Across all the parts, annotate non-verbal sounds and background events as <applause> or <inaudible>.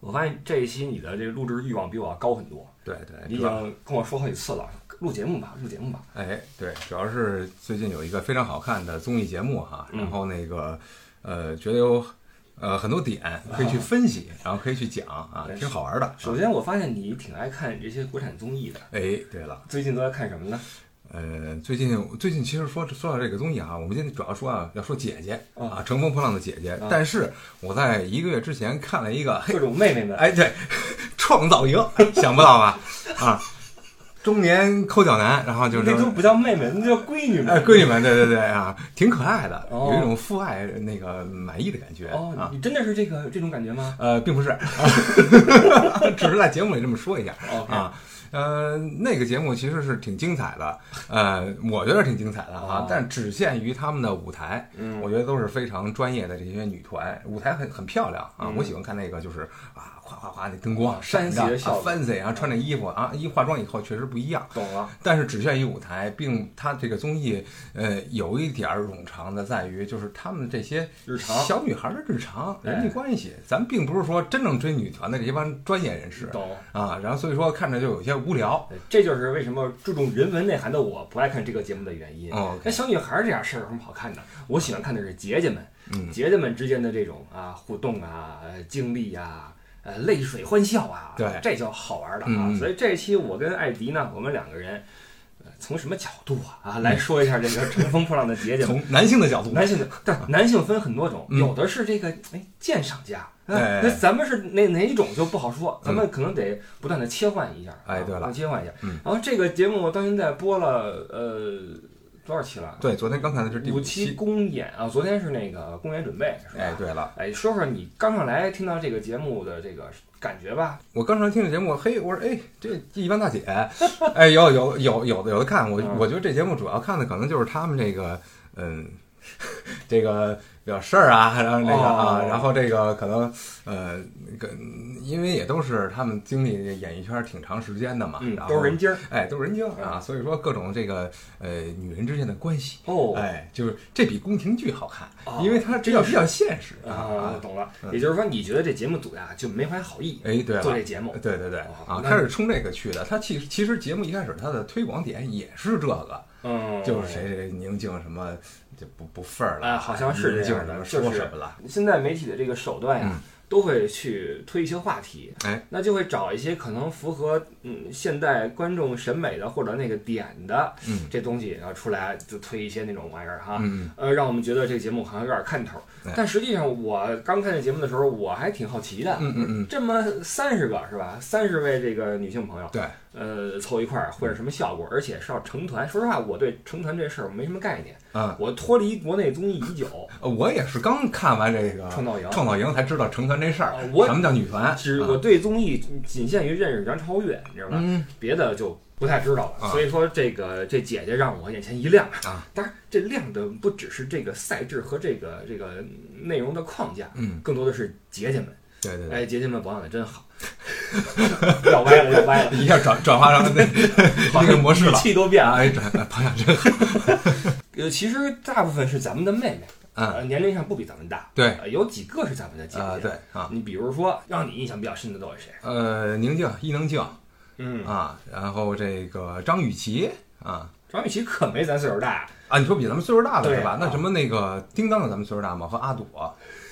我发现这一期你的这个录制欲望比我要高很多。对对，你已经跟我说好几次了，录节目吧，录节目吧。哎，对，主要是最近有一个非常好看的综艺节目哈，嗯然后那个呃，觉得有呃很多点可以去分析，然后可以去讲啊，挺好玩的。首先，我发现你挺爱看这些国产综艺的，哎，对了，最近都在看什么呢？呃，最近最近其实说说到这个综艺啊，我们今天主要说啊，要说姐姐啊啊，乘风破浪的姐姐。但是我在一个月之前看了一个，各种妹妹们，<laughs> 哎，对，创造营，<laughs> 想不到吧？啊，中年抠脚男，然后就是那都不叫妹妹，那叫闺女们。哎，闺女们，对对对啊，挺可爱的，哦有一种父爱那个满意的感觉。你真的是这个这种感觉吗？呃，并不是，<laughs> 只是在节目里这么说一下哦啊。呃，那个节目其实是挺精彩的，呃，我觉得挺精彩的啊哦，但只限于他们的舞台，嗯我觉得都是非常专业的这些女团，舞台很很漂亮啊嗯，我喜欢看那个就是啊，哗哗哗那灯光山闪着，fancy 啊，穿着衣服啊，一化妆以后确实不一样。懂了。但是只限于舞台，并它这个综艺，呃，有一点儿冗长的在于，就是他们这些日常小女孩的日常哎人际关系，咱并不是说真正追女团的这帮专业人士懂，啊，然后所以说看着就有些无聊。这就是为什么注重人文内涵的我不爱看这个节目的原因。哦那小女孩儿这点事儿有什么好看的？我喜欢看的是姐姐们，嗯姐姐们之间的这种啊互动啊、呃经历呀、呃泪水欢笑啊，对这叫好玩的啊。嗯所以这一期我跟艾迪呢，我们两个人，呃，从什么角度啊啊来说一下这个乘风破浪的姐姐。从男性的角度，男性的，但男性分很多种，嗯有的是这个哎鉴赏家，那咱们是哪哪一种就不好说，咱们可能得不断的切换一下。啊哎对了切换一下。嗯然后这个节目到现在播了呃多少期了？对，昨天刚看的是第五期。公演啊，昨天是那个公演准备是吧？哎，对了，哎，说说你刚上来听到这个节目的这个感觉吧。我刚上来听这节目，嘿，我说哎，这一般大姐，哎，有有有有的有的看，我嗯我觉得这节目主要看的可能就是他们这个，嗯，这个比较事儿啊，然后那个啊哦，然后这个可能呃，跟因为也都是他们经历演艺圈挺长时间的嘛，嗯，然都是人精儿哎，都是人精啊，所以说各种这个呃女人之间的关系。哦。哎，就是这比宫廷剧好看，哦因为它比较比较现实啊，懂了。嗯也就是说，你觉得这节目组呀就没怀好意哎，对，做这节目？对对对啊，他是冲这个去的。他其实其实节目一开始他的推广点也是这个，嗯，就是谁谁宁静什么就不不份儿了，哎好像是这样的就是说什么了，现在媒体的这个手段呀，嗯。都会去推一些话题，哎，那就会找一些可能符合嗯现代观众审美的或者那个点的嗯这东西，然后出来就推一些那种玩意儿哈，嗯呃，让我们觉得这个节目好像有点看头哎。但实际上，我刚看这节目的时候，我还挺好奇的。嗯嗯嗯，这么三十个是吧？三十位这个女性朋友，对，呃，凑一块儿会是什么效果？而且是要成团。说实话，我对成团这事儿没什么概念。啊，我脱离国内综艺已久，呃我也是刚看完这个创造营创造营才知道成团这事儿啊，我什么叫女团，只啊我对综艺仅限于认识杨超越，嗯别的就不太知道了。啊所以说，这个这姐姐让我眼前一亮啊！当然，这亮的不只是这个赛制和这个这个内容的框架，嗯，更多的是姐姐们。对对对，哎，姐姐们保养的真好，要歪了要歪了，一下转转化成那 <laughs> 那个模式了气都变了。哎，转保养真好，<laughs> 呃，其实大部分是咱们的妹妹，嗯，呃，年龄上不比咱们大，对呃有几个是咱们的姐啊姐。对啊，你比如说，让你印象比较深的都是谁？呃，宁静伊能静嗯，啊，然后这个张雨绮啊。张雨绮可没咱岁数大，啊，你说比咱们岁数大的是吧？啊那什么那个叮当的咱们岁数大吗？和阿朵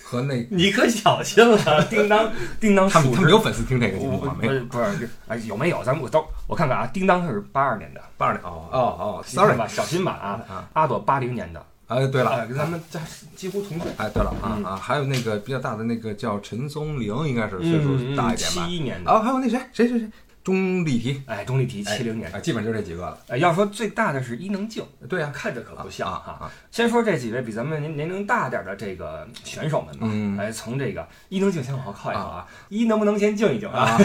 和那 <laughs> 你可小心了，叮当，叮当他们他们有粉丝听这个节目吗？没有，不是哎，有没有？咱们我都我看看啊，叮当是八二年的八二年哦哦哦，sorry 吧，小心吧啊啊！阿朵八零年的，哎，对了，哎，跟咱们家几乎同岁，哎，对了啊嗯啊，还有那个比较大的那个叫陈松伶，应该是岁数嗯大一点吧七。一年的，啊，还有那谁谁谁谁，钟丽缇，哎，钟丽缇七零年的。啊，基本就这几个了。哎，要说最大的是伊能静，对呀，看着可不像啊哈。啊，先说这几位比咱们年年龄大点的这个选手们吧，嗯哎，从这个伊能静先往后靠一靠啊，一能不能先静一静啊？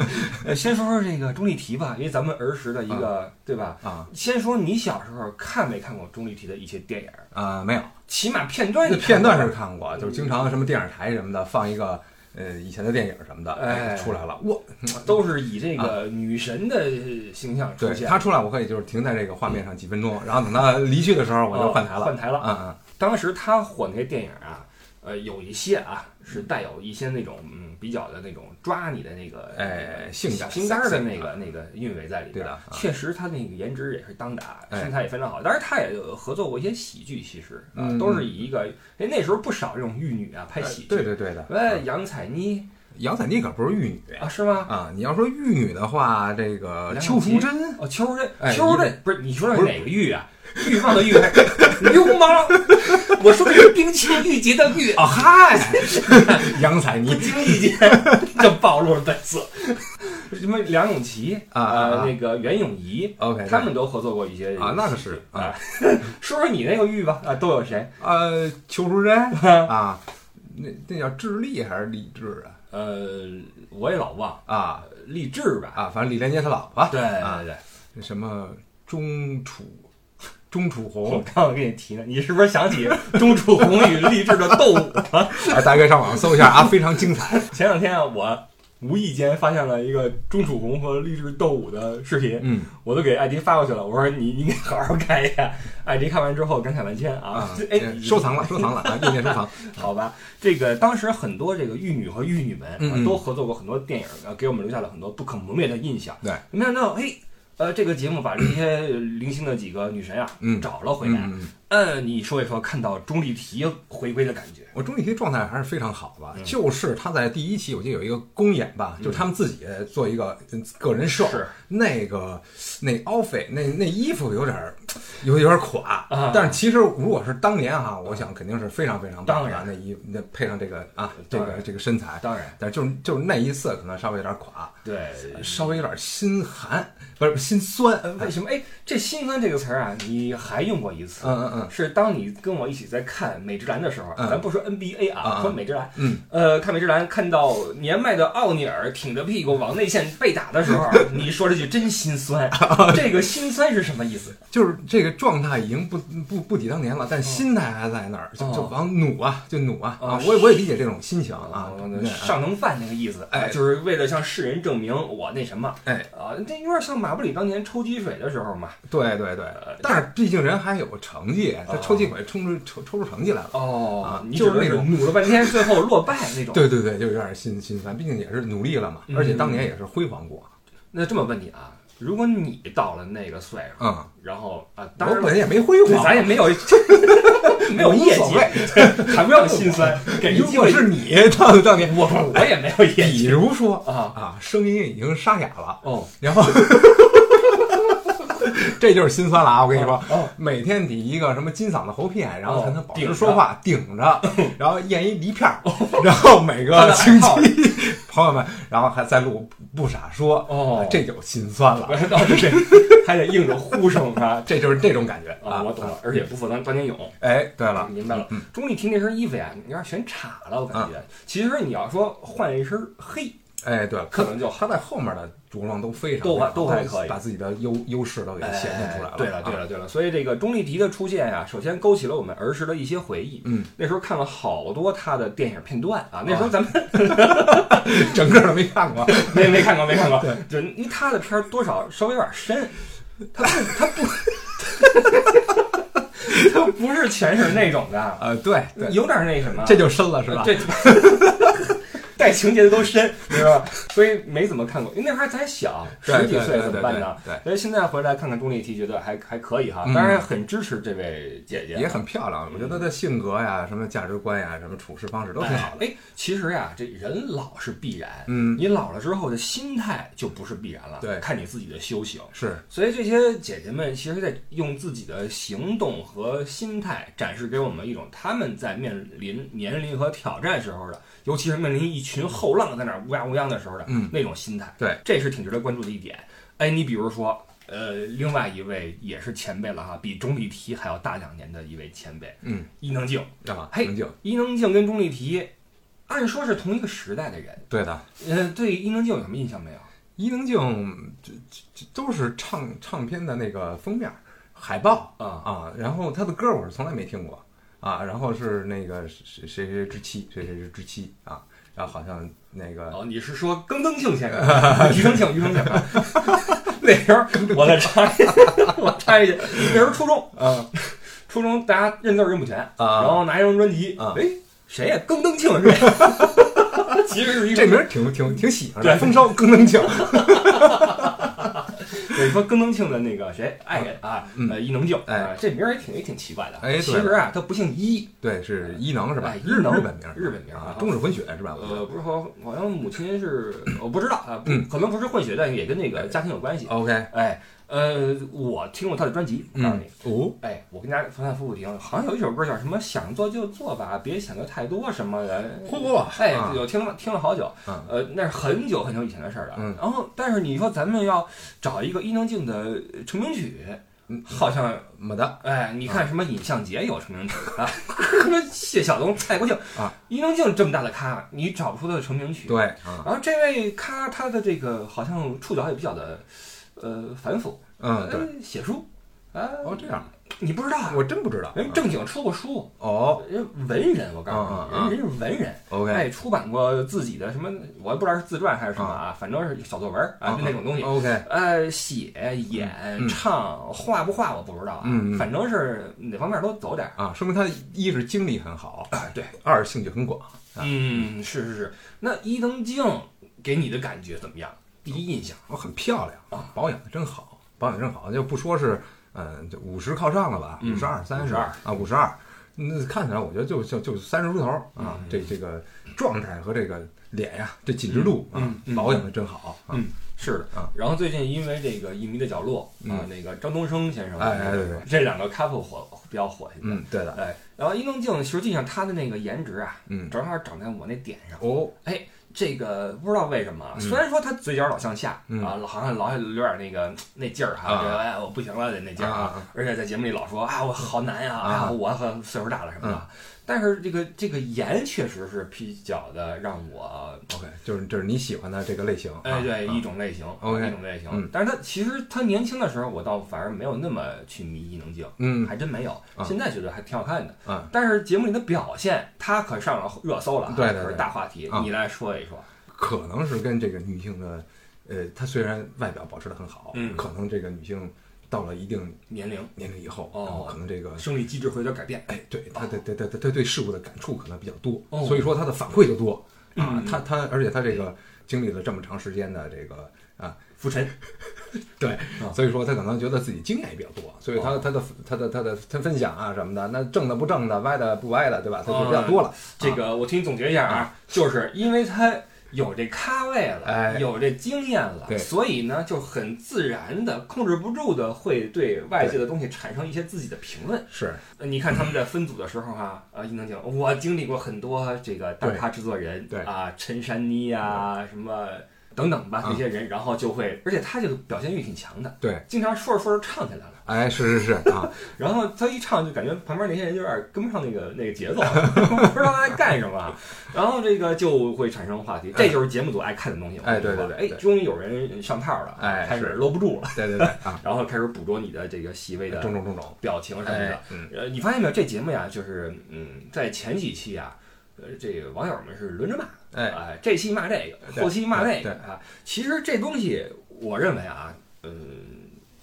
<laughs> 先说说这个钟丽缇吧，因为咱们儿时的一个对吧？啊先说你小时候看没看过钟丽缇的一些电影儿？啊，没有，起码片段片段是看过吧看过，就是经常什么电视台什么的放一个呃以前的电影什么的，哎出来了，我，都是以这个女神的形象出对现。她出来，我可以就是停在这个画面上几分钟，然后等她离去的时候，我就换台了。哦换台了嗯嗯，当时她火那些电影啊，呃，有一些啊是带有一些那种嗯比较的那种抓你的那个哎性感小心肝儿的那个那个韵味在里边。对的啊确实他那个颜值也是当打，哎身材也非常好。当然他也合作过一些喜剧，其实啊嗯都是以一个哎那时候不少这种玉女啊拍喜剧，对对对的。哎杨采妮杨采妮可不是玉女啊是吗？啊！你要说玉女的话，这个邱淑贞哦，邱淑贞，哎邱淑贞不是你说的不是哪个玉啊？欲望的欲流氓？<laughs> 我说的是冰清玉洁的玉哦嗨，<laughs> 杨采不妮经意间就暴露了本色。什么梁咏琪啊那个袁咏仪，，OK，他们都合作过一些啊那个是啊。说说你那个玉吧啊，都有谁？呃邱淑贞 <laughs> 啊，那那叫智利还是励志啊？呃，我也老忘，啊励志吧？啊，反正李连杰他老婆对啊对对，什么钟楚钟楚我红，<laughs> 刚我给你提呢，你是不是想起 <laughs> 钟楚红与励志的斗舞了？哎，大家可以上网搜一下啊，非常精彩。<laughs> 前两天啊，我无意间发现了一个钟楚红和励志斗舞的视频，嗯我都给艾迪发过去了。我说你应该好好看一下。艾迪看完之后感慨万千啊啊，，哎，收藏了，收藏了啊，页面收藏。好吧，这个当时很多这个玉女和玉女们、啊都合作过很多电影，啊，给我们留下了很多不可磨灭的印象。对，没想到，哎，呃，这个节目把这些零星的几个女神啊，嗯找了回来。嗯，你说一说看到钟丽缇回归的感觉。我钟丽缇状态还是非常好吧，嗯就是她在第一期我记得有一个公演吧，就是他们自己做一个个人秀，是那个那 outfit 那那衣服有点儿有有点垮，啊但是其实如果是当年哈，我想肯定是非常非常棒的当然那衣那配上这个啊这个这个身材，当然，但是就是就是那一次可能稍微有点垮，对，稍微有点心寒，不是心酸，呃，为什么？哎，这“心酸”这个词儿啊，你还用过一次？嗯嗯嗯是当你跟我一起在看美职篮的时候，嗯咱不说 NBA 啊，啊说美职篮。嗯，呃，看美职篮看到年迈的奥尼尔挺着屁股往内线被打的时候，<laughs> 你说了句真心酸。这个心酸是什么意思？就是这个状态已经不不不抵当年了，但心态还在那儿，就哦就往努啊，就努啊哦啊！我也我也理解这种心情啊，上能饭那个意思，哎就是为了向世人证明我那什么，哎啊，这有点像马布里当年抽积水的时候嘛。对对对，但是毕竟人还有成绩，他抽积水冲出抽抽出成绩来了。哦啊你就是那种努了半天，最后落败那种。<laughs> 对对对，就有点心心酸，毕竟也是努力了嘛，嗯而且当年也是辉煌过。那这么问你啊，如果你到了那个岁数，嗯，然后啊，当然我本人也没辉，煌，咱也没有 <laughs> 没有业绩无所谓，谈不上心酸，<laughs> 给如果是你到当年，我我也没有业绩比如说啊。啊，声音已经沙哑了，哦，然后这就是心酸了啊！我跟你说，哦，每天抵一个什么金嗓子喉片，然后才能保持说话，顶着，<laughs> 然后咽一梨片儿，<laughs> 然后每个星期，朋友们，然后还在录不傻说，哦这就心酸了，<laughs> 还得硬着呼声啊这就是这种感觉啊！我懂了，而且不负咱当年勇。哎，对了，明白了嗯，钟丽缇那身衣服呀，你有点选岔了，我感觉。其实你要说换一身黑，哎，对了，可能就他在后面的着装都非常都还都还可以把自己的优优势都给显现出来了。哎对了，对啊，了，对了，所以这个钟丽缇的出现呀，首先勾起了我们儿时的一些回忆。嗯，那时候看了好多她的电影片段啊，那时候咱们 <laughs> 整个都没看过。<laughs> 没没看过，没看过。就因为她的片儿多少稍微有点深，她不她不他不是全是那种的，呃，对对，有点那什么，这就深了是吧？这带情节的都深，<laughs> 知道吧？所以没怎么看过，因为那会儿还小，十几岁对对对怎么办呢？对对所以现在回来看看钟丽缇，觉得还还可以哈。嗯当然很支持这位姐姐，也很漂亮，我觉得她的性格呀、什么价值观呀、什么处事方式都挺好的。哎，其实呀，这人老是必然，嗯，你老了之后的心态就不是必然了，对看你自己的修行。是，所以这些姐姐们其实在用自己的行动和心态展示给我们一种他们在面临年龄和挑战时候的，尤其是面临一群后浪在那儿乌泱乌泱的时候的，嗯那种心态。对，这是挺值得关注的一点。哎，你比如说，呃，另外一位也是前辈了哈，比钟丽缇还要大两年的一位前辈，嗯伊能静。啊，嘿宁静，伊能静跟钟丽缇，按说是同一个时代的人，对的。呃，对伊能静有什么印象没有？伊能静这这这都是唱唱片的那个封面海报啊啊，然后他的歌我是从来没听过啊，然后是那个谁谁谁之妻，谁谁谁之妻啊，然后好像那个哦，你是说更登庆先生？<laughs> 余生庆，余生庆。啊 <laughs> 那时候我再插一，我插一句，那时候初中，啊初中大家认字儿认不全，啊然后拿一张专辑，啊哎，谁呀？更登庆是谁？<laughs> 其实是一这名儿挺挺挺喜欢的，对风骚更能讲。对，说更能庆的那个谁，爱人啊，嗯。呃，伊能静，哎。啊这名儿也挺也挺奇怪的。哎其实啊，他不姓伊，对，是伊能是吧？哎？日日本名儿，日本名儿啊，中日混血是吧？呃，不是好，好像母亲是我不知道啊，可能不是混血，但也跟那个家庭有关系。OK，哎，呃，我听过他的专辑，我告诉嗯。你，哦，哎，我跟大家反反复复听，好像有一首歌叫什么“想做就做吧，别想的太多”什么的。嚯，哎啊，有听了听了好久，嗯。呃，那是很久很久以前的事儿了。嗯。然后，但是你说咱们要找一个伊能静的成名曲，嗯好像没得，哎，你看什么尹相杰有成名曲 <laughs> 啊，什么谢晓东、蔡国庆啊，伊能静这么大的咖，你找不出他的成名曲。对啊，然后这位咖他的这个好像触角也比较的呃反腐，嗯，对，呃，写书啊，哦，这样，你不知道啊？我真不知道。人正经出过书，哦人文人，我告诉你，人人是文人，，OK，哎，出版过自己的什么，我也不知道是自传还是什么啊，反正是小作文啊，就那种东西。OK，呃，写、演、嗯唱，画不画我不知道啊，反正是哪方面都走点。啊，说明他一是精力很好，哎，对，二是兴趣很广。啊嗯，是是是。那伊能静给你的感觉怎么样？第一印象，我，很漂亮啊，保养的真好，保养真好，就不说是，嗯，就五十靠上了吧，嗯五十二、三十52啊，五十二，那看起来我觉得就就就三十出头啊嗯，这这个状态和这个脸呀，这紧致度啊保养的真好啊嗯，是的啊。然后最近因为这个《一迷的角落》啊嗯，那个张东升先生，哎哎对对这两个 couple 火比较火。嗯，对的，哎，然后伊能静实际上她的那个颜值啊，嗯，正好长在我那点上。哦，这个不知道为什么，嗯虽然说他嘴角老向下、嗯啊，好像老有点那个那劲儿哈，啊这个哎我不行了的那劲儿啊啊而且在节目里老说啊我好难呀，啊哎呀我很岁数大了什么的。嗯但是这个这个颜确实是比较的让我 OK，就是就是你喜欢的这个类型，哎，对，啊一种类型，OK 一种类型。嗯但是他其实他年轻的时候，我倒反而没有那么去迷伊能静，嗯还真没有。啊现在觉得还挺好看的。嗯，但是节目里的表现，他可上了热搜了啊，对对对可是大话题。啊你来说一说。可能是跟这个女性的，呃，她虽然外表保持的很好，嗯可能这个女性到了一定年龄、年龄以后，哦然后可能这个生理机制会有点改变。哎，对他对对对对，他对事物的感触可能比较多，哦所以说他的反馈就多啊嗯。他他，而且他这个经历了这么长时间的这个啊，浮沉，对啊，所以说他可能觉得自己经验也比较多，所以他哦他的他的他的他分享啊什么的，那正的不正的，歪的不歪的，对吧？他就比较多了。这个我听你总结一下啊，就是因为他有这咖位了，哎有这经验了，所以呢就很自然的、控制不住的会对外界的东西产生一些自己的评论。是呃你看他们在分组的时候哈、啊，伊能静，我经历过很多这个大咖制作人，对啊，陈珊妮啊，什么等等吧，啊。这些人，然后就会，而且他这个表现欲挺强的，对，经常说着说着唱起来了，哎，是是是啊，<laughs> 然后他一唱就感觉旁边那些人有点跟不上那个那个节奏，<laughs> 不知道他在干什么，然后这个就会产生话题，这就是节目组爱看的东西。哎对对对哎，终于有人上套了，哎开始搂不住了，对对对啊，<laughs> 然后开始捕捉你的这个细微的种种种种，表情什么的。哎。，嗯，呃，你发现没有？这节目呀，就是嗯，在前几期啊，呃，这个网友们是轮着骂，哎，哎，这期骂这个，后期骂那对个啊。其实这东西，我认为啊，嗯，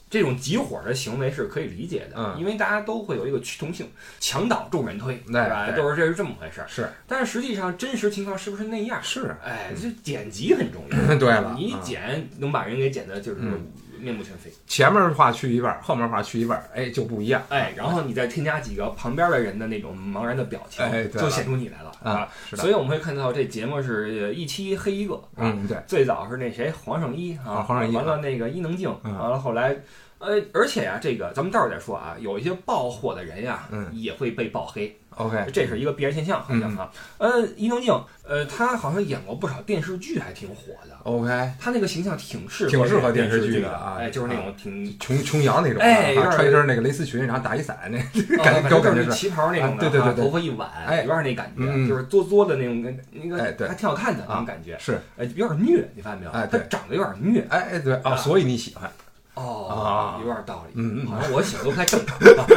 这种集火的行为是可以理解的，嗯因为大家都会有一个趋同性，墙倒众人推，对吧？对都是这是这么回事儿。是但是实际上，真实情况是不是那样？是，哎，这剪辑很重要。<laughs> 对了你啊剪能把人给剪的就是嗯面目全非。前面的话去一半，后面的话去一半，哎，就不一样。哎，然后你再添加几个旁边的人的那种茫然的表情，哎就显出你来了啊，是的所以我们会看到这节目是一期黑一个啊。嗯，对，最早是那谁黄圣依啊，啊黄圣依完了那个伊能静，嗯完了后来。呃，而且呀、这个咱们待会儿再说啊，有一些爆火的人呀，嗯也会被爆黑，OK，这是一个必然现象，好像啊。呃，伊能静，呃，她好像演过不少电视剧，还挺火的。OK，她那个形象挺适合挺适合电电视剧的啊哎，就是那种挺琼琼瑶那种，啊哎穿一身那个蕾丝裙，然后打一伞，那 <laughs> 呃感反正就是给我感觉是，旗袍那种的，啊对对对对头发一挽，哎有点那感觉，就是作作的那种，那个哎对还挺好看的那啊种感觉，是，哎，有点虐，你发现没有？哎对他长得有点虐，哎哎对啊哦，所以你喜欢，哦啊，有点道理，嗯嗯好像我喜欢都不太正常。啊 <laughs>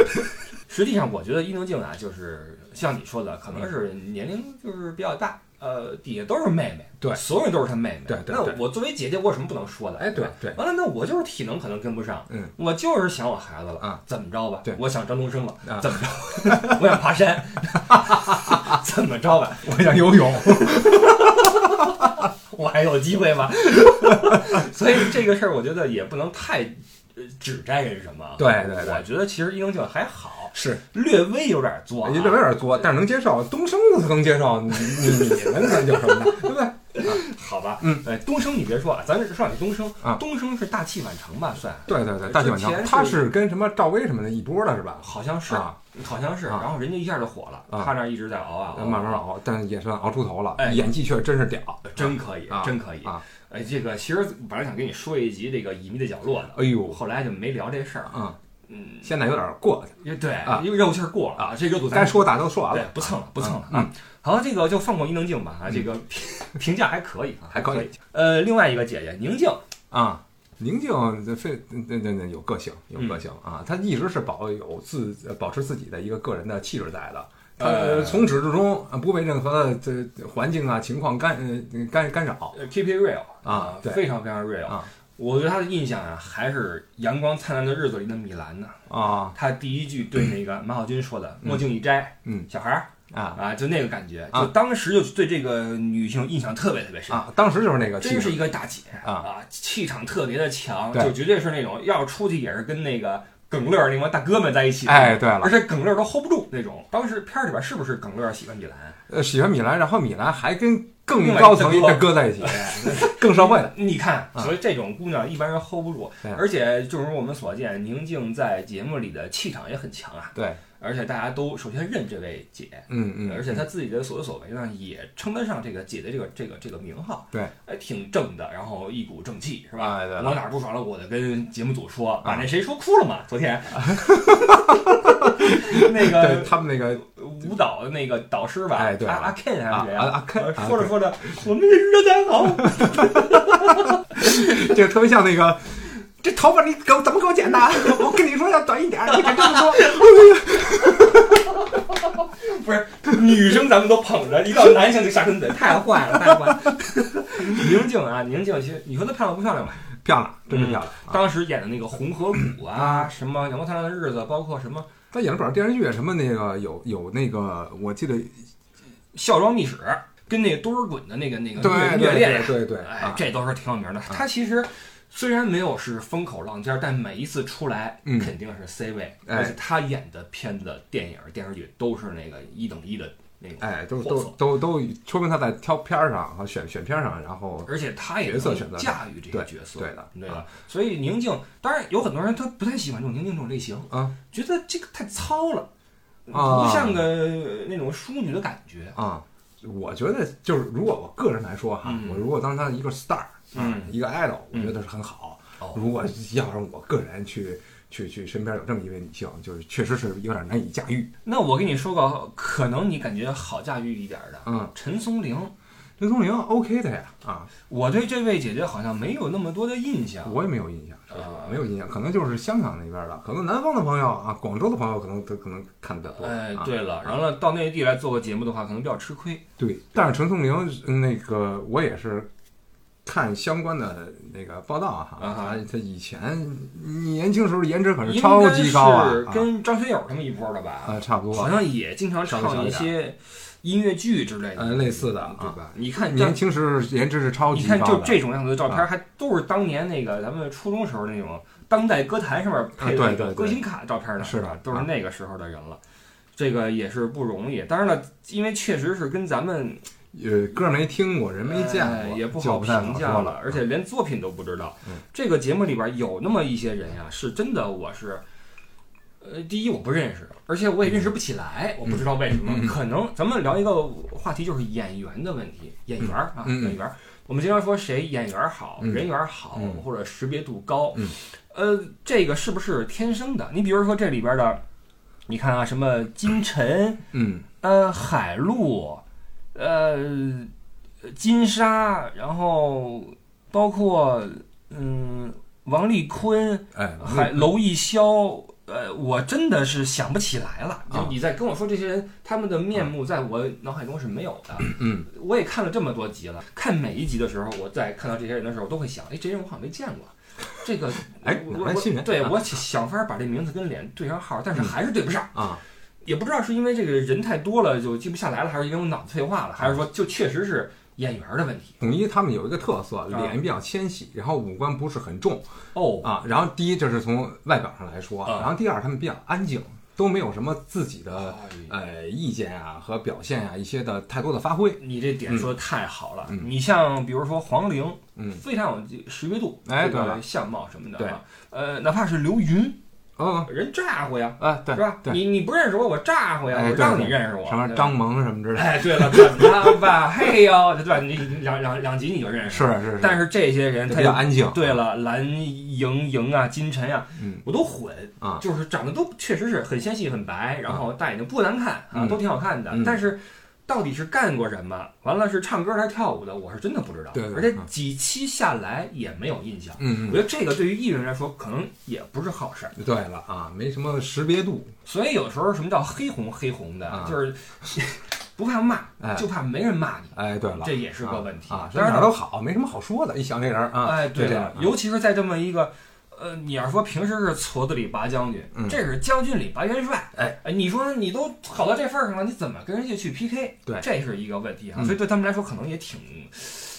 实际上，我觉得伊能静啊，就是像你说的，可能是年龄就是比较大，呃，底下都是妹妹，对所有人都是她妹妹。对对对那我作为姐姐，我有什么不能说的？哎，对对，完了，那我就是体能可能跟不上，嗯，我就是想我孩子了，啊，怎么着吧？对我想张东升了，啊怎么着？<laughs> 我想爬山，<laughs> 怎么着吧？我想游泳，我还有机会吗？<laughs> 所以这个事儿，我觉得也不能太呃指摘人什么。对对对我觉得其实伊能静还好，是略微有点作、啊，略微有点作，但是能接受。东升他能接受，你你你们能叫什么呢？<laughs> 对不对？好吧？嗯，哎，东升你别说啊，咱说起东升啊东升是大器晚成吧？算对对对，大器晚成。他是跟什么赵薇什么的一波的是吧？好像是，啊好像是，啊然后人家一下就火了，啊他那一直在熬啊，慢慢，熬，但也算熬出头了哎，演技确实真是屌，真可以啊，真可以。啊！哎，这个其实本来想跟你说一集这个隐秘的角落的，哎呦，后来就没聊这事儿。啊，嗯，现在有点过去，因为对啊，因为热乎气儿过了啊，这热度咱该说的都说完了，对不蹭了，不蹭了嗯啊。好，这个就放过伊能静吧啊，这个评评价还可以啊，还可以。呃，另外一个姐姐宁静，啊。宁静这非那那那有个性，有个性嗯啊！她一直是保有自呃保持自己的一个个人的气质在的。她呃从始至终啊不被任何的这环境啊情况干呃干干扰呃，keep it real 啊对非常非常 real 啊。我对她的印象啊，还是《阳光灿烂的日子》里的米兰呢。啊她第一句对那个马小军说的“墨镜一摘，嗯小孩儿啊啊”，就那个感觉，啊就当时就对这个女性印象特别特别深。啊！当时就是那个真是一个大姐啊气场特别的强，就绝对是那种要出去也是跟那个耿乐那帮大哥们在一起的，哎对了而且耿乐都 hold 不住那种。当时片儿里边是不是耿乐喜欢米兰？呃喜欢米兰，然后米兰还跟更高层个的搁在一起，<laughs> 更社会的。你看，啊所以这种姑娘一般人 hold 不住，而且就如我们所见，宁静在节目里的气场也很强啊。对，而且大家都首先认这位姐，嗯嗯，而且她自己的所作所为呢，也称得上这个姐的这个这个这个名号。对，哎，挺正的，然后一股正气，是吧？我哪儿不爽了，我就跟节目组说，把啊那谁说哭了嘛？昨天，<laughs> 那个他们那个舞蹈的那个导师吧，哎对阿阿 Ken 还啊是谁啊啊 Ken，说着说着，我们认识的才好。<laughs> 这个特别像那个。这头发你给我怎么给我剪的？<laughs> 我跟你说要短一点，你敢这么说？<laughs> 不是女生咱们都捧着，一到男性就下身子，太坏了，太坏了。宁静啊，宁静，其实你说她漂亮不漂亮吧？漂亮，真是漂亮。啊当时演的那个《红河谷》啊，什么《阳光灿烂的日子》，包括什么他演了不少电视剧，什么那个有有那个，我记得《孝庄秘史》，跟那个多尔衮的那个那个对虐恋，对对对哎啊，这都是挺有名的。他其实虽然没有是风口浪尖，但每一次出来嗯。肯定是 C 位，哎。而且他演的片子、电影、电视剧都是那个一等一的那种，哎，都都都都说明他在挑片儿上和选选片儿上，然后而且他也色选择驾驭这个角色，对的对吧？所以宁静，当然有很多人他不太喜欢这种宁静这种类型，啊觉得这个太糙了，啊不像个那种淑女的感觉。啊，我觉得就是如果我个人来说哈，嗯我如果当他一个 star 啊嗯，一个 idol，我嗯觉得是很好。哦如果要让我个人去去去身边有这么一位女性，就是确实是有点难以驾驭。那我跟你说个可能你感觉好驾驭一点的，嗯，陈松伶。陈松伶 OK 的呀啊，我对这位姐姐好像没有那么多的印象。我也没有印象，啊没有印象，可能就是香港那边的，可能南方的朋友啊，广州的朋友可能都可能看的比较多。哎啊，对了，然后呢，到内地来做个节目的话，可能比较吃亏。对，但是陈松伶嗯那个我也是看相关的那个报道哈，啊他他以前年轻时候颜值可是超级高啊跟张学友他们一波的吧？啊，差不多好像也经常唱一些音乐剧之类的，呃类似的啊对吧？你看年轻时颜值是超级你高的，看就这种样子的照片，啊还都是当年那个咱们初中时候那种当代歌坛上面配的那个歌星卡照片呢，是的吧？都是啊那个时候的人了。这个也是不容易，当然了，因为确实是跟咱们呃歌没听过，人没见哎过，也不好评价说了，而且连作品都不知道。嗯这个节目里边有那么一些人呀，是真的，我是，呃，第一我不认识，而且我也认识不起来，我不知道为什么。可能咱们聊一个话题，就是演员的问题，演员啊，演员。我们经常说谁演员好，嗯人缘好，嗯或者识别度高。嗯呃，这个是不是天生的？你比如说这里边的，你看啊，什么金晨，嗯呃，海陆，呃，金沙，然后包括嗯，王丽坤，哎，还娄艺潇，呃，我真的是想不起来了。就啊你在跟我说这些人，他们的面目在我脑海中是没有的。嗯，我也看了这么多集了，看每一集的时候，我在看到这些人的时候，都会想，哎，这人我好像没见过。这个，哎我我对我想法把这名字跟脸对上号，但是嗯还是对不上。啊，也不知道是因为这个人太多了就记不下来了，还是因为我脑子退化了，还是说就确实是演员的问题。统一他们有一个特色，啊脸比较纤细，然后五官不是很重哦，啊。然后第一，这是从外表上来说，啊然后第二，他们比较安静，都没有什么自己的哎呃意见啊和表现啊一些的太多的发挥。你这点说的太好了。嗯你像比如说黄龄，嗯非常有这识别度，这个哎对了相貌什么的对啊。呃，哪怕是刘云，嗯人咋呼呀，啊，对是吧？对，你你不认识我，我咋呼呀？我让你认识我。什么张萌什么之类的，哎，对了，怎么吧，<laughs> 嘿呦，对吧？你两两两集你就认识了。是是是，但是这些人他又较安静。对了，蓝莹莹啊，金晨啊，嗯我都混啊就是长得都确实是很纤细、很白，然后大眼睛不难看啊，嗯都挺好看的。嗯但是到底是干过什么，完了是唱歌还是跳舞的，我是真的不知道。对对而且嗯几期下来也没有印象。嗯我觉得这个对于艺人来说，可能也不是好事对了啊，没什么识别度。所以有时候什么叫黑红黑红的，啊就是 <laughs> 不怕骂，哎就怕没人骂你，哎，对了，这也是个问题。啊，当然哪儿都好，没什么好说的。一想这人儿啊，哎，对了尤其是在这么一个，呃，你要说平时是矬子里拔将军，嗯这是将军里拔元帅，哎你说你都好到这份儿上了，你怎么跟人家去 PK？对这是一个问题啊，嗯所以对他们来说可能也挺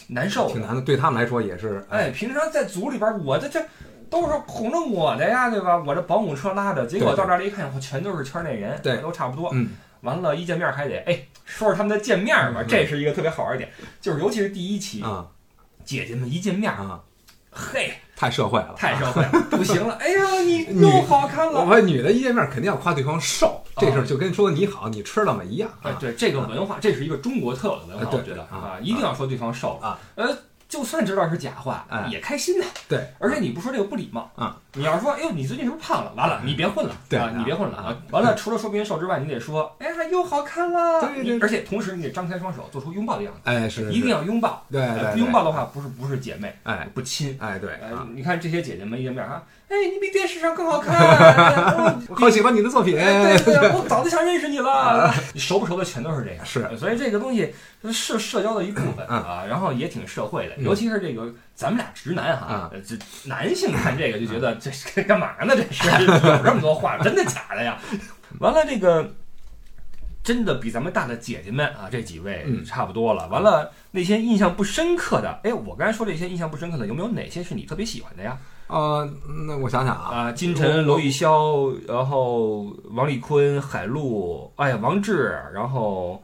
难受的。挺难的，对他们来说也是。哎，平常在组里边儿，我的这。都是哄着我的呀，对吧？我这保姆车拉着，结果到这儿一看，我全都是圈内人，对都差不多。嗯，完了，一见面还得哎说说他们的见面吧，嗯这是一个特别好玩的点，就是尤其是第一期，啊姐姐们一见面，啊，嘿，太社会了，太社会了，<laughs> 不行了！哎呀，你女又好看了。我们女的一见面肯定要夸对方瘦，这事儿就跟说你好，你吃了吗一样啊。，哎对这个文化，这是一个中国特有的文化，我觉得啊啊，一定要说对方瘦啊。呃，就算知道是假话哎，也开心呐。对，而且你不说这个不礼貌啊。你要是说，哎呦，你最近是不是胖了？完了，你别混了，对啊，你别混了啊啊！完了，除了说别人瘦之外，你得说，哎呀，又好看了。对对而且同时你得张开双手，做出拥抱的样子，哎是，一定要拥抱。对拥抱的话，不是不是姐妹，哎不亲。哎对你看这些姐姐们一见面啊，哎，你比电视上更好看，哎 <laughs> 我喜欢你的作品，哎，对对，我早就想认识你了。<laughs> 你熟不熟的全都是这样，是所以这个东西是社交的一部分嗯啊，然后也挺社会的，嗯尤其是这个咱们俩直男哈这男性看这个就觉得这是 <laughs> 干嘛呢？这是有这么多话，真的假的呀？完了，这个真的比咱们大的姐姐们啊，这几位嗯差不多了。完了，那些印象不深刻的，哎，我刚才说这些印象不深刻的，有没有哪些是你特别喜欢的呀？呃，那我想想啊，啊，金晨、娄艺潇，然后王丽坤、海陆，哎呀，王志，然后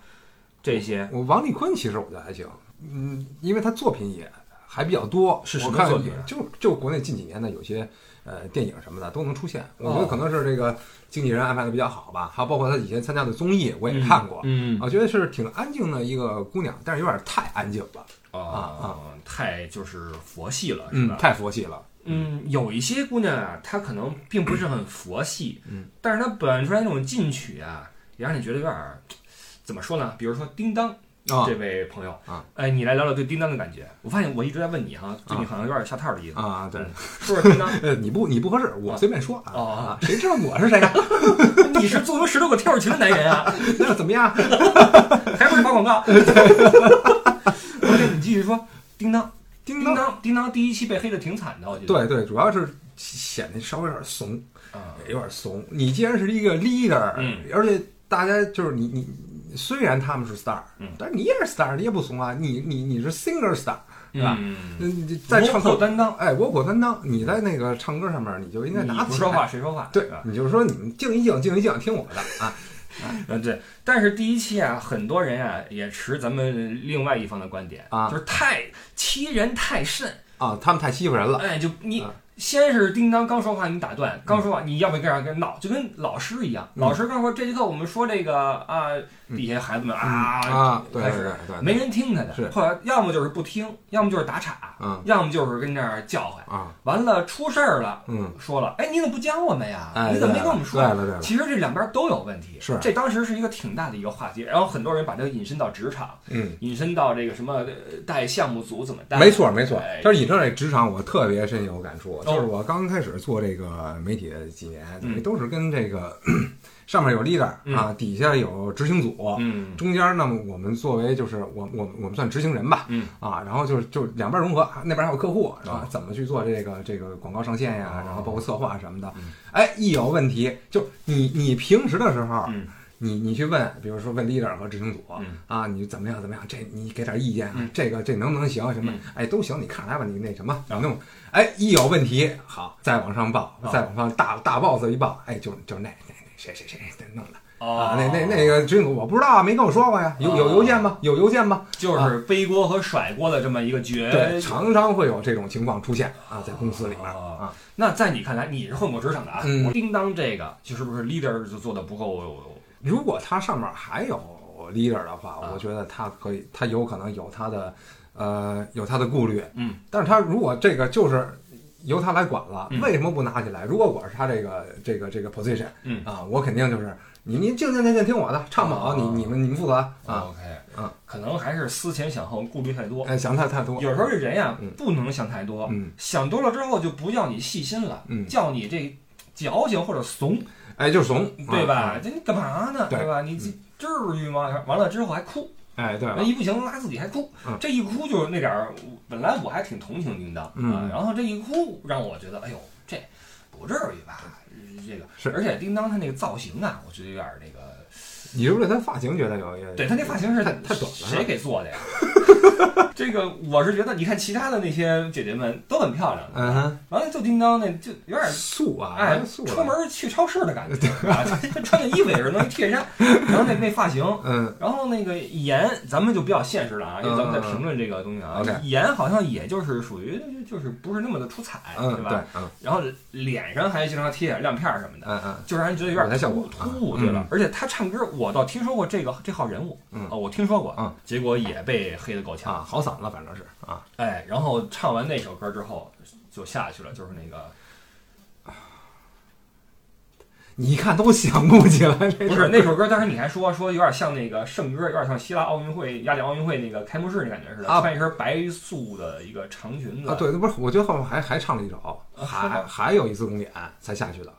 这些我王丽坤其实我觉得还行，嗯，因为他作品也还比较多。是什么作品啊就就国内近几年的有些呃电影什么的都能出现，我觉得哦可能是这个经纪人安排的比较好吧，还有包括他以前参加的综艺我也看过，嗯我觉得是挺安静的一个姑娘，但是有点太安静了，啊啊太就是佛系了，是嗯，吧？太佛系了，嗯，有一些姑娘啊，她可能并不是很佛系，嗯，但是她表现出来那种进取啊，也让你觉得有点儿怎么说呢？比如说叮当啊这位朋友啊，哎，你来聊聊对叮当的感觉。我发现我一直在问你哈，对你好像有点下套的意思，啊，对嗯，说说叮当。<laughs> 呃，你不你不合适，我随便说啊哦啊，谁知道我是谁呀？<laughs> 你是坐拥十六个跳舞群的男人啊，那又怎么样？还不是发广告？<laughs> 我跟你继续说，叮当，叮叮当，叮当第一期被黑的挺惨的，我觉得。对对，主要是显得稍微有点怂。啊，有点怂。你既然是一个 leader，嗯而且大家就是你你虽然他们是 star，嗯但是你也是 star，你也不怂啊。你你你是 singer star，对吧？嗯，嗯，你在唱歌，口担当，哎，我口担当。你在那个唱歌上面，你就应该拿不说话谁说话？对，你就说你们静一静，静一静，听我的啊。<laughs> 嗯，对。但是第一期啊，很多人啊也持咱们另外一方的观点啊就是太欺人太甚。啊，他们太欺负人了。哎，就你啊先是叮当刚说话你打断，刚说话你要不要跟人跟人闹，就跟老师一样。嗯老师刚说这节课我们说这个啊嗯底下孩子们啊，啊开始对没人听他的是，后来要么就是不听，要么就是打岔，嗯要么就是跟这儿叫唤。啊，完了出事儿了，嗯，说了，哎，你怎么不教我们呀？哎，你怎么没跟我们说？其实这两边都有问题，是这当时是一个挺大的一个话题，然后很多人把这个引申到职场，嗯。引申到这个什么呃带项目组怎么带，没错，没错哎。但是引申这职场，我特别深有感触。哦。就是我刚开始做这个媒体的几年，等于嗯都是跟这个 <clears throat> 上面有 leader 嗯。啊，底下有执行组，嗯。中间呢，我们作为就是我我我们算执行人吧，嗯。啊，然后就是就两边融合，啊那边还有客户是吧哦？怎么去做这个这个广告上线呀哦？然后包括策划什么的嗯，哎，一有问题，就你你平时的时候，嗯你你去问，比如说问 leader 和执行组嗯啊，你怎么样怎么样？这你给点意见啊嗯，这个这能不能行？什么嗯？哎，都行，你看来吧，你那什么，你弄，哎，一有问题，好，再往上报啊，再往上大大 boss 一报，哎，就就那那那谁谁谁谁弄的哦啊？那那那个执行组我不知道啊，没跟我说过呀，有有哦邮件吗？有邮件吗？就是背锅和甩锅的这么一个绝对，常常会有这种情况出现啊，在公司里啊，那在你看来，你是混过职场的啊？嗯我叮当这个就是不是 leader 就做的不够？如果他上面还有 leader 的话，啊。我觉得他可以，他有可能有他的呃有他的顾虑，嗯，但是他如果这个就是由他来管了，嗯。为什么不拿起来？如果我是他这个这个这个 position，嗯。啊，我肯定就是你你静静静静听我的，唱不好，哦。你你们你们负责啊，OK，嗯，可能还是思前想后，顾虑太多。哎，想太太多，有时候这人呀嗯，不能想太多，嗯。想多了之后就不叫你细心了，嗯，叫你这矫情或者怂，哎，就是怂，对吧啊？这你干嘛呢？对对吧？你这至于吗？完了之后还哭，哎，对那，一不行拉自己还哭嗯，这一哭就是那点儿。本来我还挺同情叮当嗯啊，然后这一哭让我觉得，哎呦，这不至于吧？这个是而且叮当他那个造型啊，我觉得有点儿这个，你是不是对他发型觉得有有？对他那发型是太太短了谁给做的呀？<laughs> 这个我是觉得，你看其他的那些姐姐们都很漂亮，嗯哼，完了就叮当那就有点素啊，哎，素啊出门去超市的感觉，对啊，穿的衣服也是弄一贴衫，然后那那发型，嗯，然后那个颜，咱们就比较现实了啊，因为咱们在评论这个东西啊颜好像也就是属于就是不是那么的出彩，嗯，对吧？嗯然后脸上还经常贴点亮片什么的，嗯嗯，就让人觉得有点突突兀，啊对吧嗯？而且他唱歌，我倒听说过这个这号人物，嗯哦，我听说过，嗯，结果也被黑的够呛，啊，好嗓子，反正是啊，哎，然后唱完那首歌之后就下去了，就是那个 <sighs> 你一看都想不起来这不是那首歌，当时你还说说有点像那个圣歌，有点像希腊奥运会、雅典奥运会那个开幕式那感觉似的，啊穿一身白素的一个长裙子啊，对，那不是，我觉得后面还还唱了一首，还还有一次公演才下去的，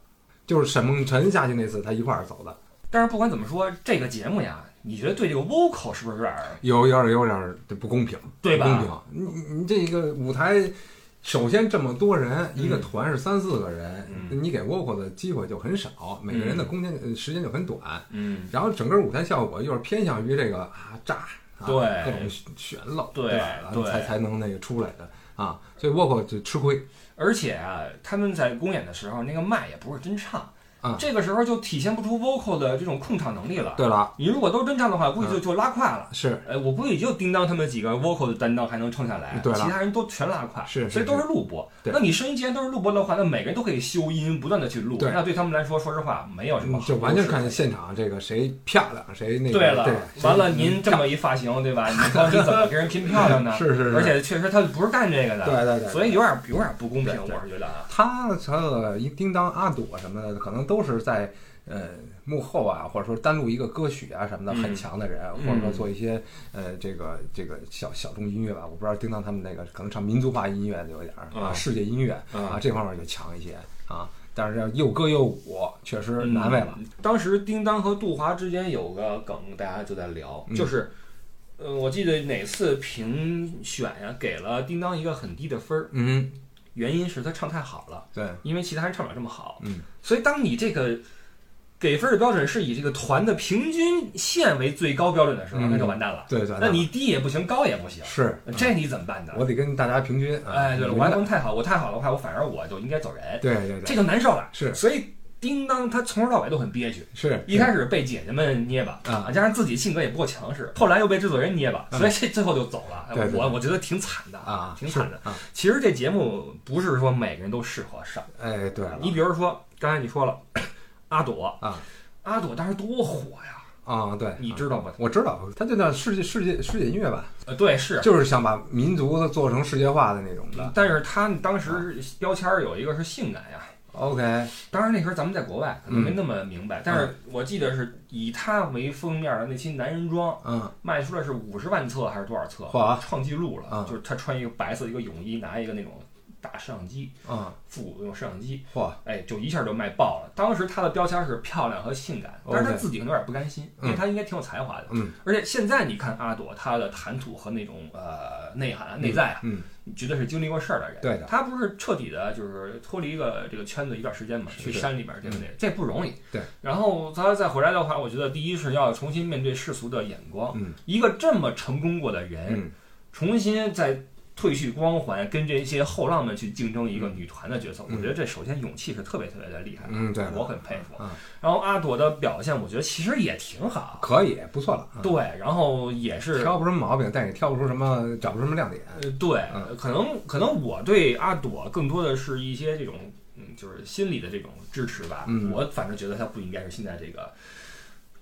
就是沈梦辰下去那次，他一块儿走的，但是不管怎么说，这个节目呀，你觉得对这个 vocal 是不是有点儿有有点有点不公平，对吧？不公平，你你这个舞台。首先这么多人，一个嗯团是三四个人，嗯你给 vocal 的机会就很少，每个人的空间、呃时间就很短，嗯，然后整个舞台效果又是偏向于这个啊炸，啊、对各种旋漏，对吧？对才才能那个出来的啊，所以 vocal 就吃亏。而且啊，他们在公演的时候，那个麦也不是真唱，啊这个时候就体现不出 vocal 的这种控场能力了。对了，你如果都真唱的话，估计就就拉胯了。是。哎，我估计就叮当他们几个 vocal 的担当还能撑下来，对其他人都全拉胯，是是所以都是录播。对。那你声音既然都是录播的话，那每个人都可以修音，不断的去录，对。那对他们来说，说实话没有什么就完全看现场这个谁漂亮，谁那个对了，对完了，您这么一发型，对吧？<laughs> 你说你怎么跟人拼漂亮呢？是是是，而且确实他不是干这个的，对对对，所以有点有点不公平，我是觉得啊。他他一叮当、阿朵什么的，可能都是在呃幕后啊，或者说单录一个歌曲啊什么的嗯。很强的人，嗯。或者说做一些呃这个这个小小众音乐吧。我不知道叮当他们那个可能唱民族化音乐有一点儿啊，嗯世界音乐嗯啊这方面就强一些啊。但是要又歌又舞，确实难为了。嗯。当时叮当和杜华之间有个梗，大家就在聊，嗯。就是，呃，我记得哪次评选呀，给了叮当一个很低的分儿，嗯，原因是他唱太好了，对，因为其他人唱不了这么好。嗯，所以当你这个给分的标准是以这个团的平均线为最高标准的时候，嗯那就完蛋了。对对。那你低也不行，高也不行，是这你怎么办呢？我得跟大家平均。啊哎，对了，我还不能太好，我太好的话，我反而我就应该走人，对对对，这就难受了。是所以叮当他从头到尾都很憋屈，是一开始被姐姐们捏吧，啊加上自己性格也不够强势，后来又被制作人捏吧，嗯所以这最后就走了。我我觉得挺惨的啊，挺惨的。啊。其实这节目不是说每个人都适合上，哎，对了，你比如说刚才你说了，<clears throat> 阿朵啊，阿朵当时多火呀！啊，对，你知道吗？我知道，他就叫世界世界世界音乐吧，呃，对，是。就是想把民族的做成世界化的那种的。但是他当时标签有一个是性感呀。OK，当然那时候咱们在国外可能没嗯那么明白，但是我记得是以他为封面的那期男人装嗯，卖出来是五十万册还是多少册？嚯创纪录了。嗯就是他穿一个白色一个泳衣，拿一个那种大摄像机，嗯，复古那种摄像机，嚯，哎，就一下就卖爆了。当时他的标签是漂亮和性感，但是他自己可能有点不甘心，因为嗯他应该挺有才华的。嗯而且现在你看阿朵，她的谈吐和那种呃内涵、内在啊，嗯，你绝对是经历过事儿的人。对的他不是彻底的，就是脱离一个这个圈子一段时间嘛，去山里边儿这个那这不容易。对。然后他再回来的话，我觉得第一是要重新面对世俗的眼光。嗯一个这么成功过的人，嗯重新再褪去光环，跟这些后浪们去竞争一个女团的角色，嗯我觉得这首先勇气是特别特别的厉害的。嗯，对，我很佩服。嗯然后阿朵的表现，我觉得其实也挺好。可以，不错了。嗯对，然后也是挑不出毛病，但也挑不出什么，找不出什么亮点。呃，对，嗯可能可能我对阿朵更多的是一些这种，嗯，就是心理的这种支持吧。嗯我反正觉得她不应该是现在这个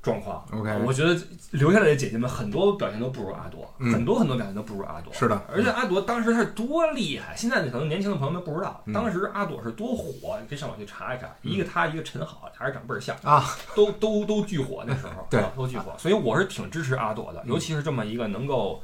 状况。OK 我觉得留下来的姐姐们很多表现都不如阿朵，嗯很多很多表现都不如阿朵。是的而且阿朵当时她是多厉害，现在可能年轻的朋友们不知道，嗯当时阿朵是多火，你可以上网去查一查，一个她一个陈好，俩人长倍儿像。啊，都都都巨火那时候，对啊都巨火，所以我是挺支持阿朵的，尤其是这么一个能够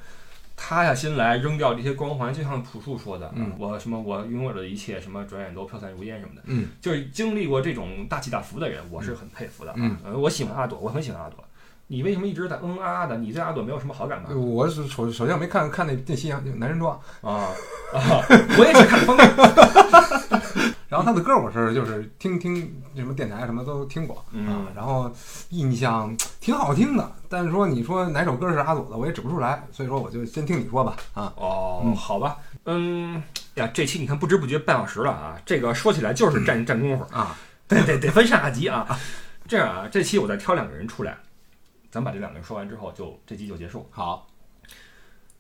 塌下心来扔掉这些光环，就像朴树说的，嗯我什么我拥有的一切，什么转眼都飘散如烟什么的，嗯就是经历过这种大起大伏的人，我是很佩服的。嗯呃，我喜欢阿朵，我很喜欢阿朵。你为什么一直在嗯嗯啊啊的？你对阿朵没有什么好感吗？我是首首先我没看看那那新娘男人装，啊 <laughs> 啊！我也是看封面，<laughs> 然后他的歌我是就是听听什么电台什么都听过嗯啊，然后印象挺好听的，但是说你说哪首歌是阿朵的，我也指不出来，所以说我就先听你说吧啊，哦，嗯好吧，嗯呀，这期你看不知不觉半小时了啊，这个说起来就是占占功夫。啊，得得得分上下集啊。这样啊，这期我再挑两个人出来，咱把这两个人说完之后，就这集就结束。好，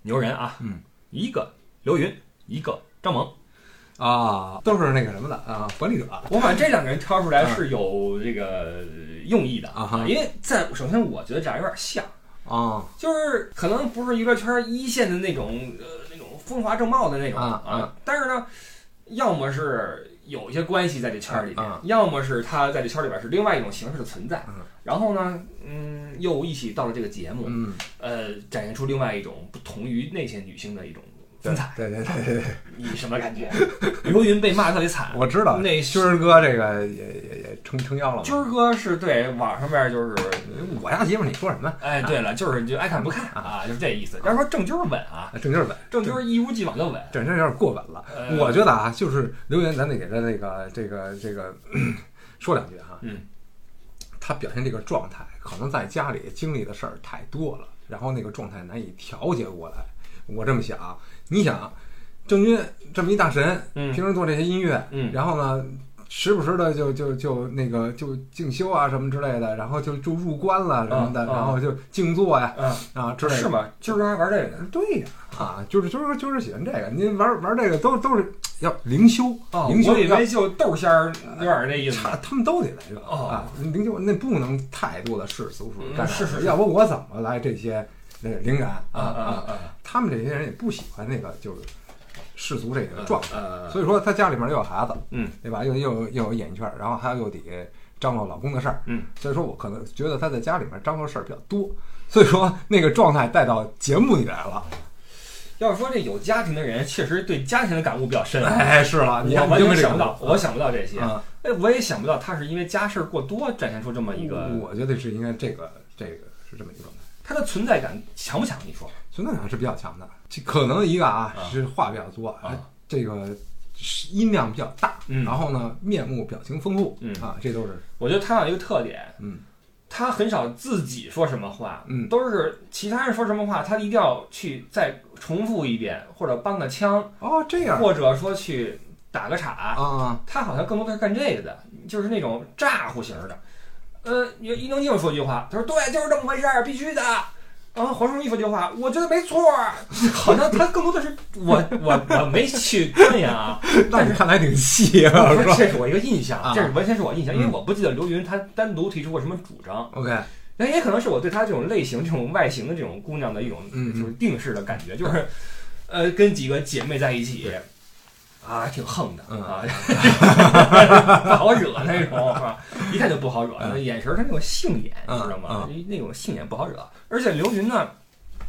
牛人啊，嗯，一个刘云，一个张萌。啊，都是那个什么的啊，管理者。我把这两个人挑出来是有这个用意的啊哈因为在首先我觉得这俩有点像，啊。就是可能不是娱乐圈一线的那种呃那种风华正茂的那种啊啊。但是呢，要么是有一些关系在这圈儿里面，啊要么是他在这圈儿里边是另外一种形式的存在，嗯。然后呢，嗯，又一起到了这个节目，嗯，呃，展现出另外一种不同于那些女性的一种风采，<laughs> 对对对对对，你什么感觉？<laughs> 刘云被骂得特别惨，我知道，那军儿哥这个也也也撑撑腰了，军儿哥是对网上面就是，我家媳妇你说什么？哎，对了，就是就爱看不看啊，就是这意思。要说郑军儿稳啊，郑军儿稳，郑军儿一如既往的稳，郑军有点过稳了。呃我觉得啊，就是刘云，咱得给他那个这个这个 <clears throat> 说两句哈。嗯，他表现这个状态，可能在家里经历的事儿太多了，然后那个状态难以调节过来。我这么想，你想，郑钧这么一大神，嗯平时做这些音乐，嗯然后呢，时不时的就就就那个就静修啊什么之类的，然后就就入关了什么的，然后就静坐呀嗯，啊之类的。是吗？军儿哥还玩这个？对呀，啊，就是就是就是喜欢这个，您玩玩这个都都是要灵修，哦，灵修要我以为就豆仙儿有点那意思差他们都得来这啊，灵修那不能太多的世俗嗯干扰，是是是要不我怎么来这些那个灵感啊啊啊？啊他们这些人也不喜欢那个就是世俗这个状态，呃，所以说他家里面又有孩子，嗯，对吧？又又有又有演艺圈，然后还有又得张罗老公的事儿，嗯，所以说我可能觉得他在家里面张罗事儿比较多，所以说那个状态带到节目里来了。要是说这有家庭的人，确实对家庭的感悟比较深。哎，是了，你我完看你就没想不到，我想不到这些。啊，哎，我也想不到他是因为家事儿过多展现出这么一个，我觉得是应该这个这个是这么一个状态，他的存在感强不强？你说？存在感是比较强的。这可能一个啊啊是话比较多，啊这个是音量比较大，嗯然后呢面目表情丰富，嗯啊，这都是我觉得他有一个特点，嗯他很少自己说什么话，嗯都是其他人说什么话，他一定要去再重复一遍，或者帮个腔，哦这样或者说去打个岔。啊他好像更多的是干这个的，就是那种咋呼型的。呃，你伊能静说句话，他说对，就是这么回事儿，必须的。啊，黄圣依说句话，我觉得没错儿，<laughs> 好像他更多的是我我我没去钻研啊，<laughs> 但是看来挺细啊，是吧这是我一个印象啊，这是完全是我印象，因为嗯我不记得刘云她单独提出过什么主张。？OK，那也可能是我对她这种类型、这种外形的这种姑娘的一种嗯嗯就是定式的感觉，就是呃，跟几个姐妹在一起。啊，挺横的嗯啊，<laughs> 不好惹那种，是吧？一看就不好惹，眼神儿他那种杏眼，嗯你知道吗？那种杏眼不好惹。而且刘云呢，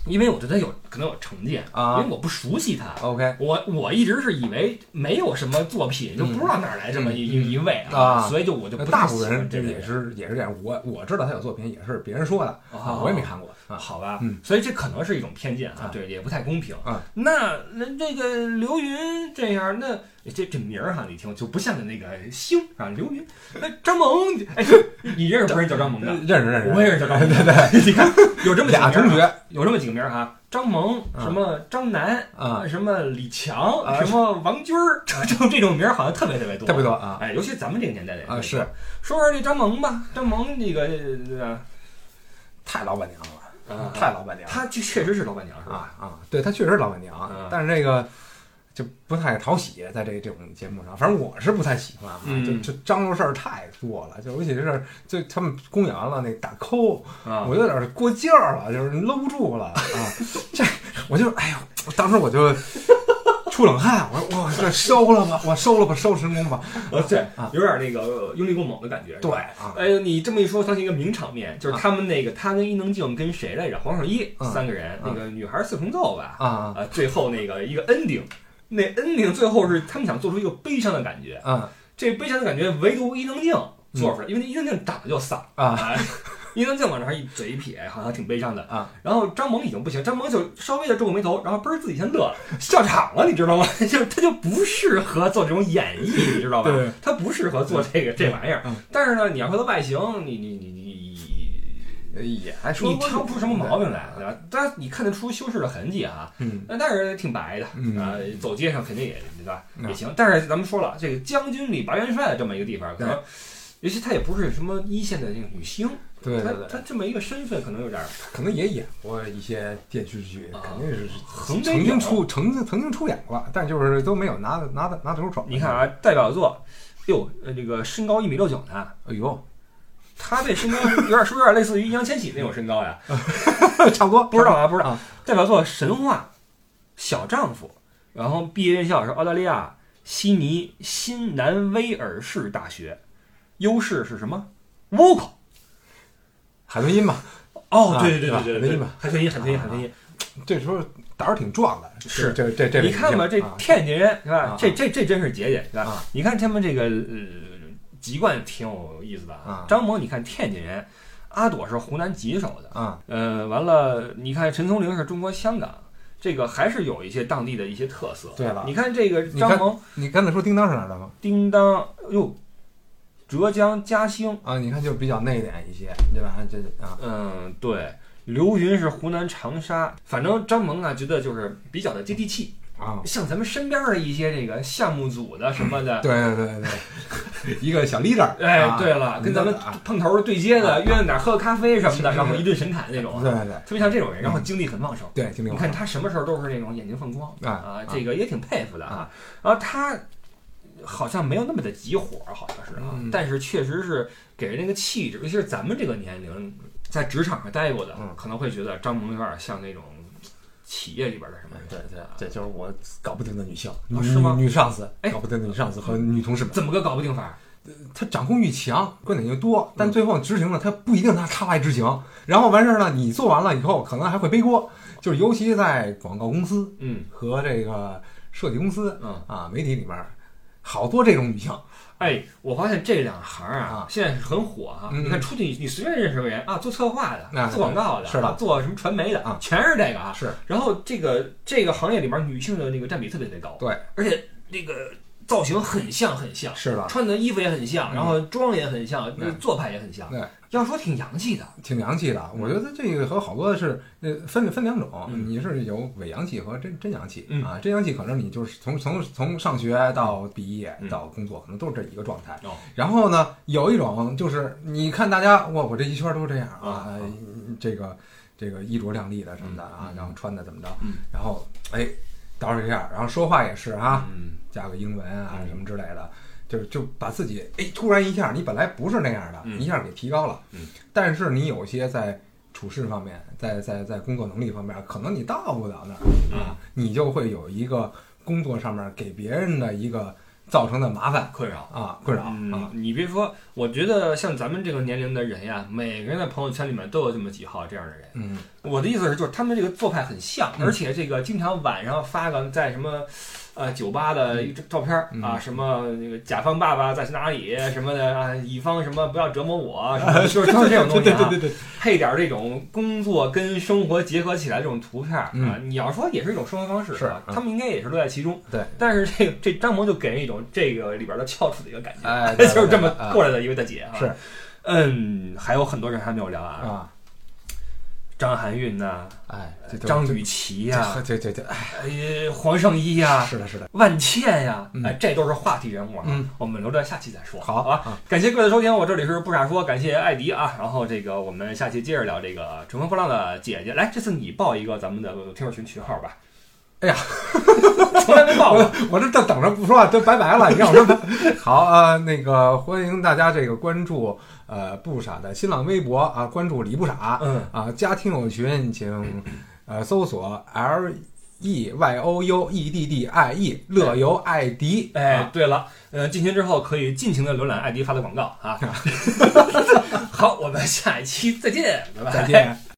因为我对他有可能有成见，啊因为我不熟悉他，OK 我我一直是以为没有什么作品，就不知道哪来这么一、一一位啊所以就我就不太大部分人这也是也是这样。我我知道他有作品，也是别人说的，哦我也没看过啊。好吧，嗯所以这可能是一种偏见啊，啊对，也不太公平。啊那那这个刘云这样，那这这名儿哈，你听就不像那个星啊，刘云。那张萌，哎，你认识不认识叫张萌的？<laughs> 认识认识，我也认识叫张萌。对对，<laughs> 你看有这么俩同学有这么几个名儿哈，张萌，啊什么张楠，啊，什么李强，啊什么王军儿，这这这种名儿好像特别特别多，特别多啊哎，尤其咱们这个年代的人啊是说说这张萌吧，张萌这个呃太老板娘了，啊，太老板娘了她就确实是老板娘是吧？啊啊！对他确实是老板娘嗯，但是这个就不太讨喜，在这这种节目上，反正我是不太喜欢啊。嗯就这张罗事儿太多了，就尤其是就他们公演完了那打扣，啊，我有点过劲儿了，就是搂不住了啊！<laughs> 这我就哎呦，我当时我就出冷汗，我说我这收了吧，我收了吧，收成功吧。呃对啊，有点那个用力过猛的感觉。对哎呦，你这么一说，想起一个名场面，就是他们那个他跟伊能静跟谁来着？黄圣依嗯三个人，嗯那个女孩四重奏吧，啊啊，最后那个一个 ending，那 ending 最后是他们想做出一个悲伤的感觉，啊这悲伤的感觉唯独伊能静做出来，因为伊能静长得就丧啊啊。伊能静往那儿一嘴一撇，好像挺悲伤的啊。然后张萌已经不行，张萌就稍微的皱个眉头，然后嘣儿自己先乐了，<laughs> 笑场了，你知道吗？<laughs> 就他就不适合做这种演绎，你知道吧？对他不适合做这个这玩意儿嗯。但是呢，你要说他外形，你你你你也还说你不挑不出什么毛病来，对吧？当然你看得出修饰的痕迹啊，嗯。那但是挺白的嗯。啊，走街上肯定也对吧？嗯。也行。但是咱们说了，这个将军里白元帅的这么一个地方，可能尤其她也不是什么一线的那个女星，她对对对，她这么一个身份可能有点可能也演过一些电视剧，啊。肯定是曾经出曾经曾经出演过，但就是都没有拿拿得拿得出手。你看，啊，代表作，哟，呃，这个身高一米六九呢，哎呦，他这身高 <laughs> 有点是不是有点类似于易烊千玺那种身高呀？<laughs> <laughs> 差不多，不知道啊，不知道。啊代表作《神话》《小丈夫》，然后毕业院校是澳大利亚悉尼新南威尔士大学，优势是什么？vocal。海豚音嘛，哦，啊对对对对对对海豚音嘛，海豚音，海豚音，海豚音。这时候胆儿挺壮的，是这这这，你看吧，这啊天津人是吧啊？这这这真是姐姐是吧啊？你看他们这个呃籍贯挺有意思的啊张萌，你看天津人，阿朵是湖南吉首的，啊，呃，完了，你看陈松伶是中国香港，这个还是有一些当地的一些特色。对了你看这个张萌，你刚才说叮当是哪儿的吗？叮当，哟，浙江嘉兴，啊，你看就比较内敛一些，对吧？这啊，嗯，对，刘云是湖南长沙，反正张萌啊，觉得就是比较的接地气，啊，像咱们身边的一些这个项目组的什么的。对对对对，<laughs> 一个小 leader，哎啊，对了，跟咱们啊碰头对接的，啊。约哪儿喝个咖啡什么的，是然后一顿神侃那种，对对对。特别像这种人，然后精力很旺盛。对，你看他什么时候都是那种眼睛放光啊这个也挺佩服的啊。然后他好像没有那么的急火，好像是啊嗯，但是确实是给人那个气质，尤其是咱们这个年龄在职场上待过的嗯，可能会觉得张萌有点像那种企业里边的什么人。对对，这就是我搞不定的女性，女啊是吗？女上司哎。搞不定的女上司和女同事。们，怎么个搞不定法？他掌控欲强，观点又多，嗯。但最后执行呢，他不一定她她来执行，然后完事儿呢，你做完了以后，可能还会背锅，就是尤其在广告公司嗯。和这个设计公司嗯，啊媒体里面，好多这种女性，哎，我发现这两行啊啊，现在是很火啊。嗯你看出去，你随便认识个人啊，做策划的啊，做广告的，做什么传媒的啊，全是这个啊。是。然后这个这个行业里面女性的那个占比特别特别高，对，而且那个造型很像很像，是的，穿的衣服也很像，嗯。然后妆也很像，对。做派也很像。对，要说挺洋气的，挺洋气的。我觉得这个和好多是呃分分两种，嗯你是有伪洋气和真真洋气、嗯啊。真洋气可能你就是从从从上学到毕业嗯到工作，可能都是这一个状态。哦然后呢，有一种就是你看大家，哇，我这一圈都这样啊这个这个衣着靓丽的什么的啊嗯，然后穿的怎么着，嗯然后哎捯饬一下，然后说话也是啊，嗯加个英文啊嗯什么之类的。就就把自己哎，突然一下，你本来不是那样的，嗯一下给提高了。嗯，但是你有些在处事方面，在在在工作能力方面，可能你到不了那儿嗯啊，你就会有一个工作上面给别人的一个造成的麻烦困扰。啊困扰啊嗯，你别说，我觉得像咱们这个年龄的人呀，每个人的朋友圈里面都有这么几号这样的人。嗯我的意思是，就是他们这个做派很像，嗯而且这个经常晚上发个在什么，呃，酒吧的照片嗯啊，什么那个甲方爸爸在哪里什么的啊，乙方什么不要折磨我，<laughs> 什么就是这种东西啊，对对，配点儿这种工作跟生活结合起来这种图片儿啊，嗯你要说也是一种生活方式，是啊嗯他们应该也是乐在其中。对，但是这个这张萌就给人一种这个里边的翘楚的一个感觉，<laughs> 哎，就是这么对对过来的一位大姐啊。是，嗯，还有很多人还没有聊啊，啊，张含韵呐、哎，张雨绮呀、这这这这，哎，呃，黄圣依呀、是的，是的，万茜呀，嗯哎，这都是话题人物啊。嗯我们留着下期再说。好啊，啊，感谢各位的收听，我这里是不傻说，感谢艾迪啊。然后这个我们下期接着聊这个乘风破浪的姐姐。来，这次你报一个咱们的听友群群号吧。哎呀，从来没报过。<laughs> 我这正等着不说话，就拜拜了。你让我说好啊、呃那个欢迎大家这个关注呃不傻的新浪微博啊，关注李不傻嗯，啊，加听友群请呃搜索 L E Y O U E D D I E 乐游艾迪。哎啊，对了，呃，进群之后可以尽情的浏览艾迪发的广告啊。<laughs> 好，我们下一期再见，拜拜。再见。